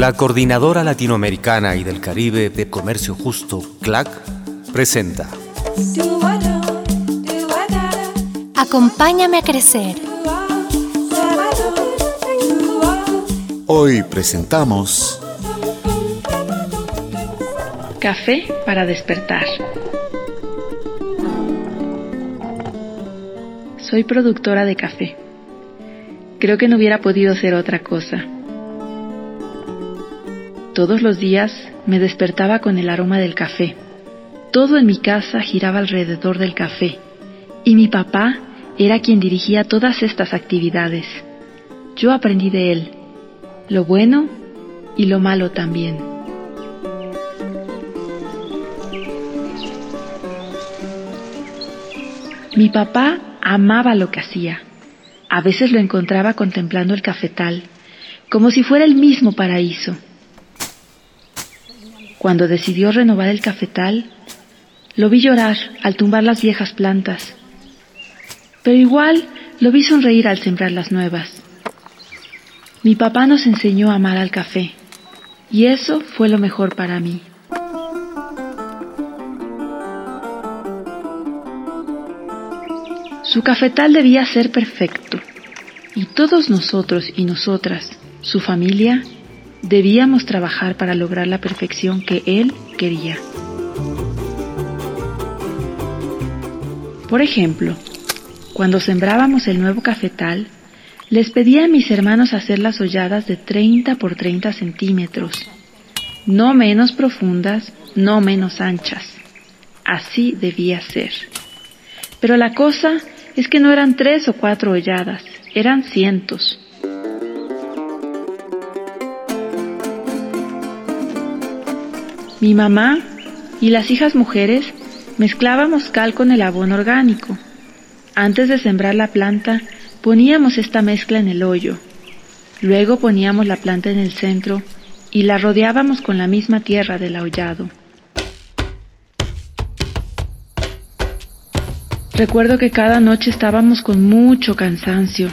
La Coordinadora Latinoamericana y del Caribe de Comercio Justo, CLAC, presenta. Acompáñame a crecer. Hoy presentamos Café para despertar. Soy productora de café. Creo que no hubiera podido ser otra cosa. Todos los días me despertaba con el aroma del café. Todo en mi casa giraba alrededor del café y mi papá era quien dirigía todas estas actividades. Yo aprendí de él, lo bueno y lo malo también. Mi papá amaba lo que hacía. A veces lo encontraba contemplando el cafetal, como si fuera el mismo paraíso. Cuando decidió renovar el cafetal, lo vi llorar al tumbar las viejas plantas, pero igual lo vi sonreír al sembrar las nuevas. Mi papá nos enseñó a amar al café, y eso fue lo mejor para mí. Su cafetal debía ser perfecto, y todos nosotros y nosotras, su familia, debíamos trabajar para lograr la perfección que él quería. Por ejemplo, cuando sembrábamos el nuevo cafetal, les pedía a mis hermanos hacer las holladas de 30 por 30 centímetros, no menos profundas, no menos anchas. Así debía ser. Pero la cosa es que no eran tres o cuatro holladas, eran cientos. Mi mamá y las hijas mujeres mezclábamos cal con el abono orgánico. Antes de sembrar la planta, poníamos esta mezcla en el hoyo. Luego poníamos la planta en el centro y la rodeábamos con la misma tierra del aullado. Recuerdo que cada noche estábamos con mucho cansancio,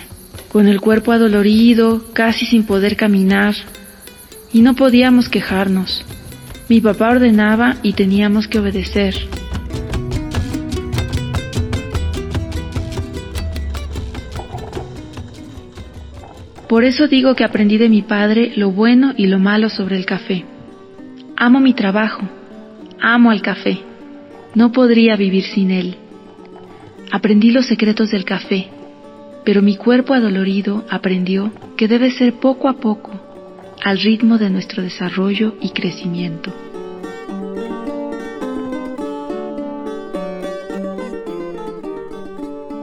con el cuerpo adolorido, casi sin poder caminar, y no podíamos quejarnos. Mi papá ordenaba y teníamos que obedecer. Por eso digo que aprendí de mi padre lo bueno y lo malo sobre el café. Amo mi trabajo, amo al café, no podría vivir sin él. Aprendí los secretos del café, pero mi cuerpo adolorido aprendió que debe ser poco a poco, al ritmo de nuestro desarrollo y crecimiento.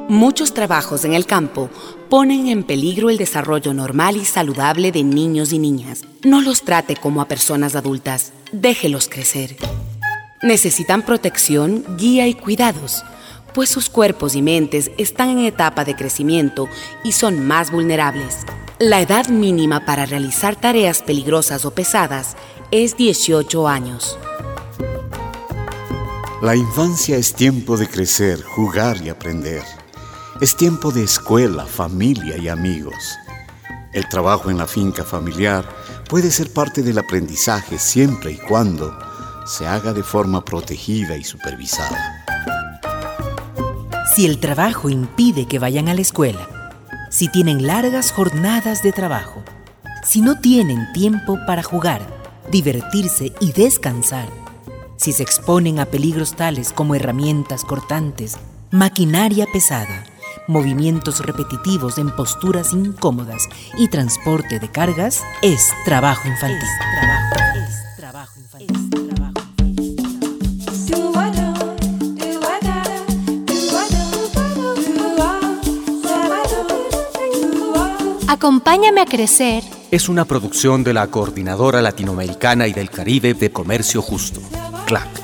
Muchos trabajos en el campo ponen en peligro el desarrollo normal y saludable de niños y niñas. No los trate como a personas adultas, déjelos crecer. Necesitan protección, guía y cuidados pues sus cuerpos y mentes están en etapa de crecimiento y son más vulnerables. La edad mínima para realizar tareas peligrosas o pesadas es 18 años. La infancia es tiempo de crecer, jugar y aprender. Es tiempo de escuela, familia y amigos. El trabajo en la finca familiar puede ser parte del aprendizaje siempre y cuando se haga de forma protegida y supervisada si el trabajo impide que vayan a la escuela, si tienen largas jornadas de trabajo, si no tienen tiempo para jugar, divertirse y descansar, si se exponen a peligros tales como herramientas cortantes, maquinaria pesada, movimientos repetitivos en posturas incómodas y transporte de cargas, es trabajo infantil. Acompáñame a crecer. Es una producción de la Coordinadora Latinoamericana y del Caribe de Comercio Justo, CLAC.